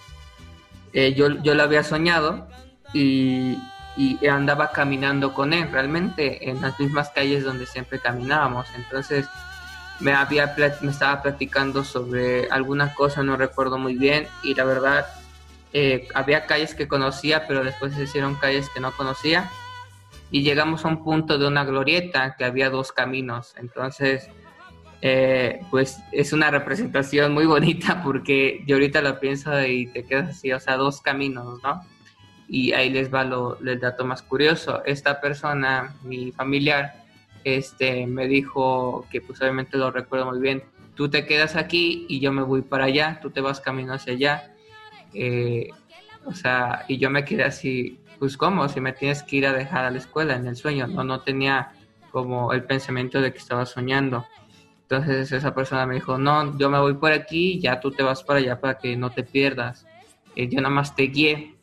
eh, yo, yo lo había soñado y, y andaba caminando con él realmente en las mismas calles donde siempre caminábamos. Entonces me, había, me estaba platicando sobre alguna cosa, no recuerdo muy bien, y la verdad eh, había calles que conocía, pero después se hicieron calles que no conocía. Y llegamos a un punto de una glorieta que había dos caminos. Entonces, eh, pues es una representación muy bonita porque yo ahorita lo pienso y te quedas así, o sea, dos caminos, ¿no? Y ahí les va lo, el dato más curioso. Esta persona, mi familiar, este, me dijo que pues obviamente lo recuerdo muy bien. Tú te quedas aquí y yo me voy para allá, tú te vas camino hacia allá. Eh, o sea, y yo me quedé así, pues cómo, si me tienes que ir a dejar a la escuela en el sueño, no, no tenía como el pensamiento de que estaba soñando. Entonces esa persona me dijo, no, yo me voy por aquí, ya tú te vas para allá para que no te pierdas. Eh, yo nada más te guié.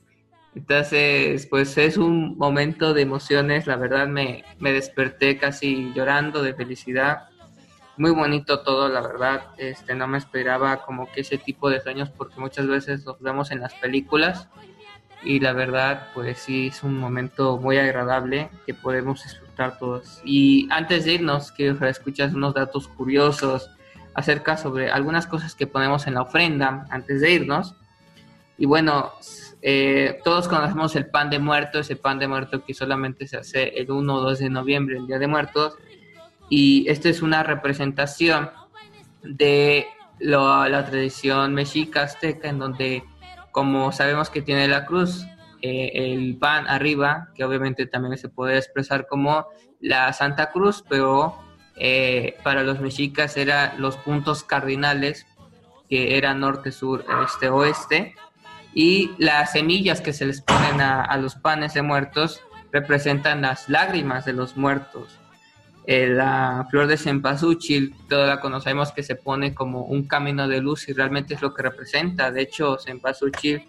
Entonces, pues es un momento de emociones, la verdad me, me desperté casi llorando de felicidad. Muy bonito todo, la verdad. Este, no me esperaba como que ese tipo de sueños porque muchas veces los vemos en las películas y la verdad, pues sí, es un momento muy agradable que podemos todos. Y antes de irnos, quiero escuchar unos datos curiosos acerca sobre algunas cosas que ponemos en la ofrenda antes de irnos. Y bueno, eh, todos conocemos el pan de muerto, ese pan de muerto que solamente se hace el 1 o 2 de noviembre, el Día de Muertos. Y esta es una representación de lo- la tradición mexica azteca, en donde, como sabemos que tiene la cruz, eh, el pan arriba, que obviamente también se puede expresar como la Santa Cruz, pero eh, para los mexicas eran los puntos cardinales, que eran norte, sur, este, oeste, y las semillas que se les ponen a, los panes de muertos representan las lágrimas de los muertos. Eh, la flor de cempasúchil, toda la conocemos que se pone como un camino de luz y realmente es lo que representa. De hecho, cempasúchil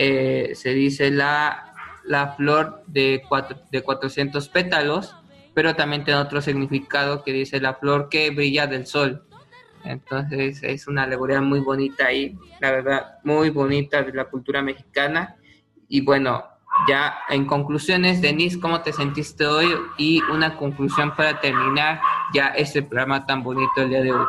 eh, se dice la, la flor de, cuatro, de 400 pétalos, pero también tiene otro significado que dice la flor que brilla del sol. Entonces es una alegoría muy bonita ahí, la verdad, muy bonita de la cultura mexicana. Y bueno, ya en conclusiones, Denise, ¿cómo te sentiste hoy? Y una conclusión para terminar ya este programa tan bonito el día de hoy.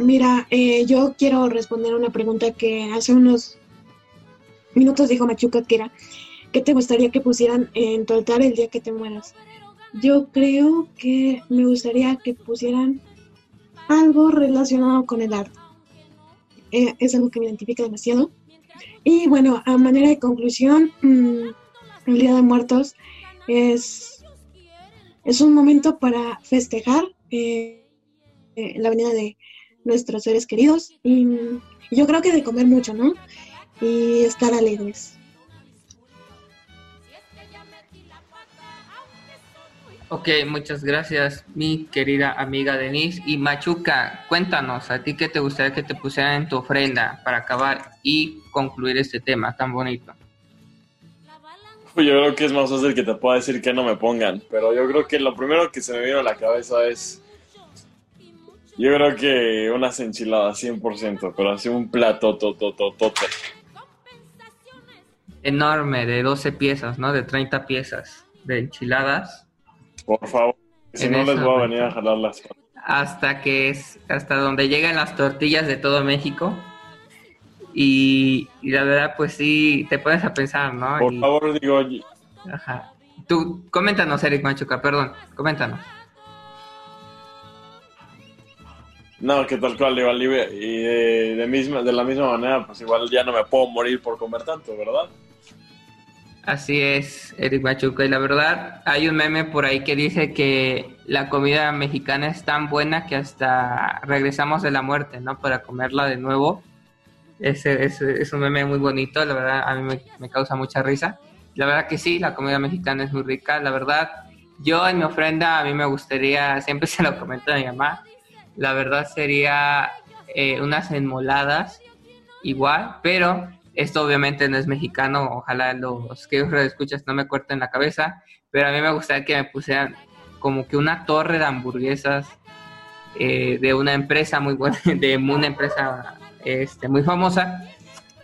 Mira, eh, yo quiero responder una pregunta que hace unos minutos dijo Machuca, que era, ¿qué te gustaría que pusieran en tu altar el día que te mueras? Yo creo que me gustaría que pusieran algo relacionado con el arte. Eh, es algo que me identifica demasiado. Y bueno, a manera de conclusión, mmm, el Día de Muertos es, es un momento para festejar eh, eh, la venida de nuestros seres queridos y yo creo que de comer mucho, ¿no? Y estar alegres. Ok, muchas gracias, mi querida amiga Denise. Y Machuca, cuéntanos, ¿a ti qué te gustaría que te pusieran en tu ofrenda para acabar y concluir este tema tan bonito? Pues yo creo que es más fácil que te pueda decir que no me pongan, pero yo creo que lo primero que se me vino a la cabeza es. Yo creo que unas enchiladas 100%, pero así un plato totototote. Enorme, de 12 piezas, ¿no? De 30 piezas de enchiladas. Por favor, si En no les voy a venir a jalar las hasta que es hasta donde llegan las tortillas de todo México y, y la verdad pues sí te pones a pensar no Por Y- favor, digo, ajá. tú coméntanos Eric Machuca perdón coméntanos no, que tal cual, alivia- y de, misma, de la misma manera, pues igual ya no me puedo morir por comer tanto, ¿verdad? así es Eric Machuca y la verdad hay un meme por ahí que dice que la comida mexicana es tan buena que hasta regresamos de la muerte no para comerla de nuevo ese, ese es un meme muy bonito la verdad a mí me, me causa mucha risa La verdad que sí, la comida mexicana es muy rica. La verdad, yo en mi ofrenda a mí me gustaría, siempre se lo comento a mi mamá, la verdad sería eh, unas enmoladas igual, pero esto obviamente no es mexicano, ojalá los que escuchas no me corten la cabeza, pero a mí me gustaría que me pusieran como que una torre de hamburguesas eh, de una empresa muy buena, de una empresa este, muy famosa.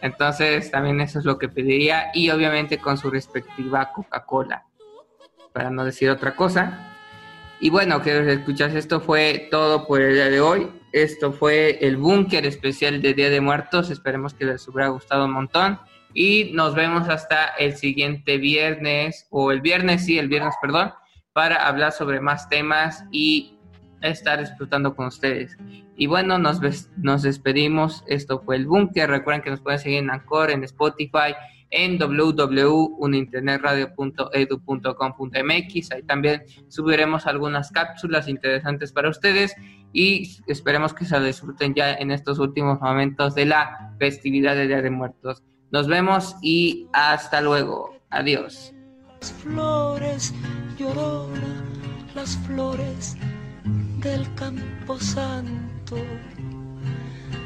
Entonces también eso es lo que pediría y obviamente con su respectiva Coca-Cola, para no decir otra cosa. Y bueno, que escuchas, esto fue todo por el día de hoy. Esto fue el búnker especial de Día de Muertos. Esperemos que les hubiera gustado un montón. Y nos vemos hasta el siguiente viernes, o el viernes, sí, el viernes, perdón, para hablar sobre más temas y estar disfrutando con ustedes. Y bueno, nos, nos despedimos. Esto fue el búnker. Recuerden que nos pueden seguir en Anchor, en Spotify, en www.uninternetradio.edu.com.mx. Ahí también subiremos algunas cápsulas interesantes para ustedes y esperemos que se disfruten ya en estos últimos momentos de la festividad de Día de Muertos. Nos vemos y hasta luego. Adiós. Las flores llorona, las flores del campo santo.